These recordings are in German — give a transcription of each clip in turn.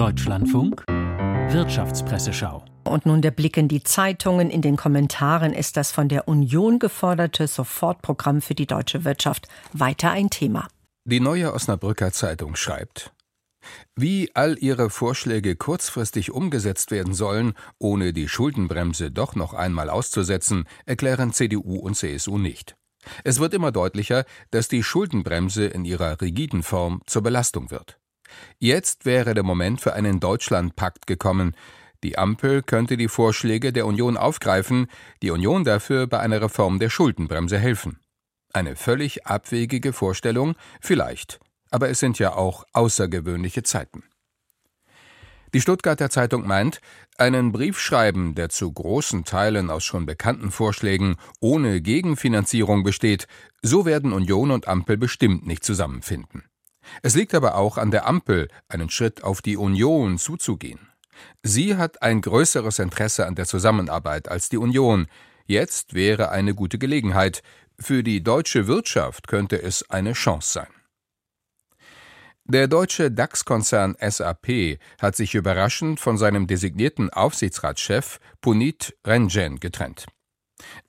Deutschlandfunk Wirtschaftspresseschau. Und nun der Blick in die Zeitungen. In den Kommentaren ist das von der Union geforderte Sofortprogramm für die deutsche Wirtschaft weiter ein Thema. Die neue Osnabrücker Zeitung schreibt, wie all ihre Vorschläge kurzfristig umgesetzt werden sollen, ohne die Schuldenbremse doch noch einmal auszusetzen, erklären CDU und CSU nicht. Es wird immer deutlicher, dass die Schuldenbremse in ihrer rigiden Form zur Belastung wird. Jetzt wäre der Moment für einen Deutschlandpakt gekommen. Die Ampel könnte die Vorschläge der Union aufgreifen, die Union dafür bei einer Reform der Schuldenbremse helfen. Eine völlig abwegige Vorstellung, vielleicht, aber es sind ja auch außergewöhnliche Zeiten. Die Stuttgarter Zeitung meint, einen Brief schreiben, der zu großen Teilen aus schon bekannten Vorschlägen ohne Gegenfinanzierung besteht, so werden Union und Ampel bestimmt nicht zusammenfinden. Es liegt aber auch an der Ampel, einen Schritt auf die Union zuzugehen. Sie hat ein größeres Interesse an der Zusammenarbeit als die Union. Jetzt wäre eine gute Gelegenheit. Für die deutsche Wirtschaft könnte es eine Chance sein. Der deutsche DAX-Konzern SAP hat sich überraschend von seinem designierten Aufsichtsratschef Punit Renjen getrennt.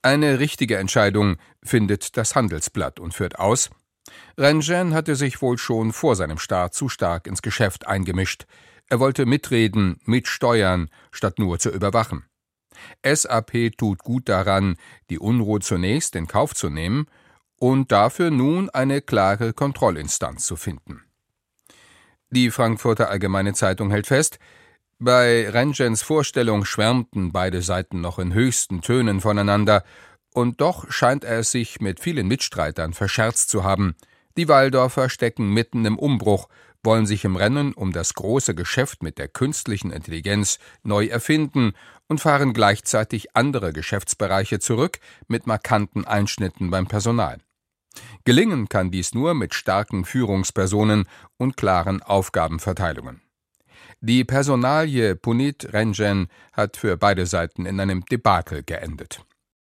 Eine richtige Entscheidung findet das Handelsblatt und führt aus, Renjen hatte sich wohl schon vor seinem Start zu stark ins Geschäft eingemischt. Er wollte mitreden, mitsteuern, statt nur zu überwachen. SAP tut gut daran, die Unruhe zunächst in Kauf zu nehmen und dafür nun eine klare Kontrollinstanz zu finden. Die Frankfurter Allgemeine Zeitung hält fest, bei Rengens Vorstellung schwärmten beide Seiten noch in höchsten Tönen voneinander, und doch scheint er es sich mit vielen Mitstreitern verscherzt zu haben. Die Waldorfer stecken mitten im Umbruch, wollen sich im Rennen um das große Geschäft mit der künstlichen Intelligenz neu erfinden und fahren gleichzeitig andere Geschäftsbereiche zurück mit markanten Einschnitten beim Personal. Gelingen kann dies nur mit starken Führungspersonen und klaren Aufgabenverteilungen. Die Personalie Punit Renjen hat für beide Seiten in einem Debakel geendet.